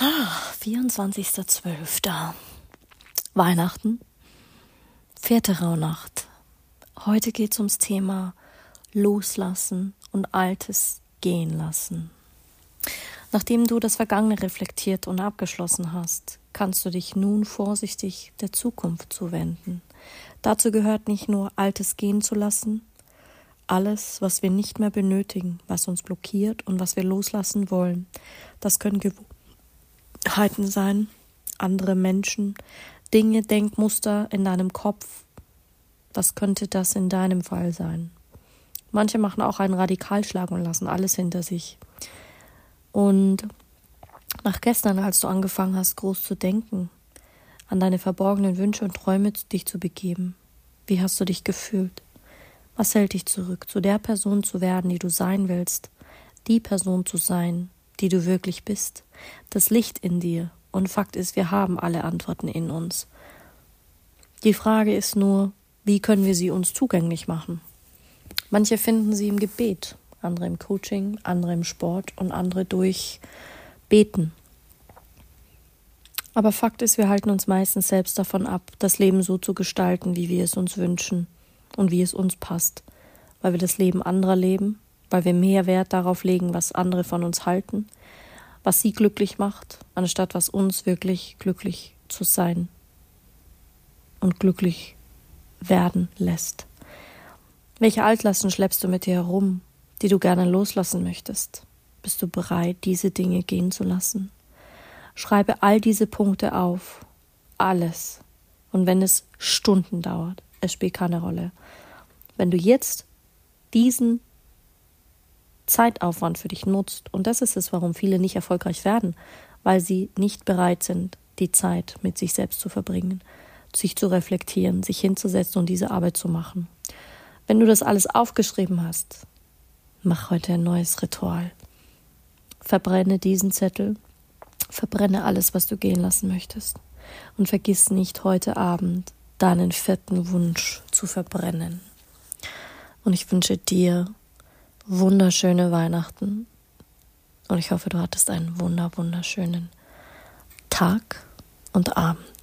Ah, 24.12. Weihnachten. Vierte Rauhnacht. Heute geht's ums Thema Loslassen und Altes gehen lassen. Nachdem du das Vergangene reflektiert und abgeschlossen hast, kannst du dich nun vorsichtig der Zukunft zuwenden. Dazu gehört nicht nur Altes gehen zu lassen, alles, was wir nicht mehr benötigen, was uns blockiert und was wir loslassen wollen. Das können Gewohnheiten sein, andere Menschen, Dinge, Denkmuster in deinem Kopf. Was könnte das in deinem Fall sein? Manche machen auch einen Radikalschlag und lassen alles hinter sich. Und nach gestern, als du angefangen hast, groß zu denken, an deine verborgenen Wünsche und Träume dich zu begeben, wie hast du dich gefühlt? Was hält dich zurück, zu der Person zu werden, die du sein willst, die Person zu sein, die du wirklich bist, das Licht in dir. Und Fakt ist, wir haben alle Antworten in uns. Die Frage ist nur, wie können wir sie uns zugänglich machen? Manche finden sie im Gebet, andere im Coaching, andere im Sport und andere durch Beten. Aber Fakt ist, wir halten uns meistens selbst davon ab, das Leben so zu gestalten, wie wir es uns wünschen und wie es uns passt, weil wir das Leben anderer leben, weil wir mehr Wert darauf legen, was andere von uns halten, was sie glücklich macht, anstatt was uns wirklich glücklich zu sein und glücklich werden lässt. Welche Altlasten schleppst du mit dir herum, die du gerne loslassen möchtest? Bist du bereit, diese Dinge gehen zu lassen? Schreibe all diese Punkte auf, alles. Und wenn es Stunden dauert, es spielt keine Rolle. Wenn du jetzt diesen Zeitaufwand für dich nutzt, und das ist es, warum viele nicht erfolgreich werden, weil sie nicht bereit sind, die Zeit mit sich selbst zu verbringen, sich zu reflektieren, sich hinzusetzen und diese Arbeit zu machen. Wenn du das alles aufgeschrieben hast, mach heute ein neues Ritual. Verbrenne diesen Zettel, verbrenne alles, was du gehen lassen möchtest. Und vergiss nicht heute Abend deinen vierten Wunsch zu verbrennen. Und ich wünsche dir wunderschöne Weihnachten. Und ich hoffe, du hattest einen wunder, wunderschönen Tag und Abend.